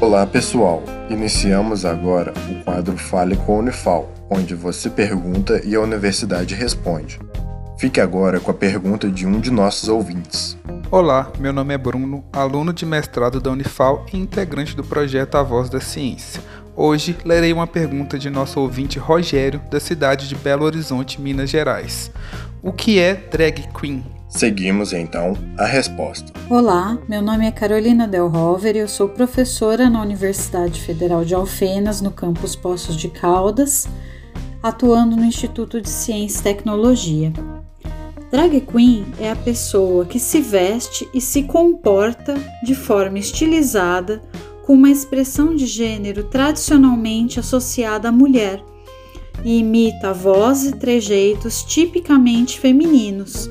Olá pessoal, iniciamos agora o quadro Fale com a Unifal, onde você pergunta e a universidade responde. Fique agora com a pergunta de um de nossos ouvintes. Olá, meu nome é Bruno, aluno de mestrado da Unifal e integrante do projeto A Voz da Ciência. Hoje lerei uma pergunta de nosso ouvinte Rogério, da cidade de Belo Horizonte, Minas Gerais. O que é drag queen? Seguimos então a resposta. Olá, meu nome é Carolina Del Rover e eu sou professora na Universidade Federal de Alfenas, no campus Poços de Caldas, atuando no Instituto de Ciência e Tecnologia. Drag queen é a pessoa que se veste e se comporta de forma estilizada com uma expressão de gênero tradicionalmente associada à mulher e imita voz e trejeitos tipicamente femininos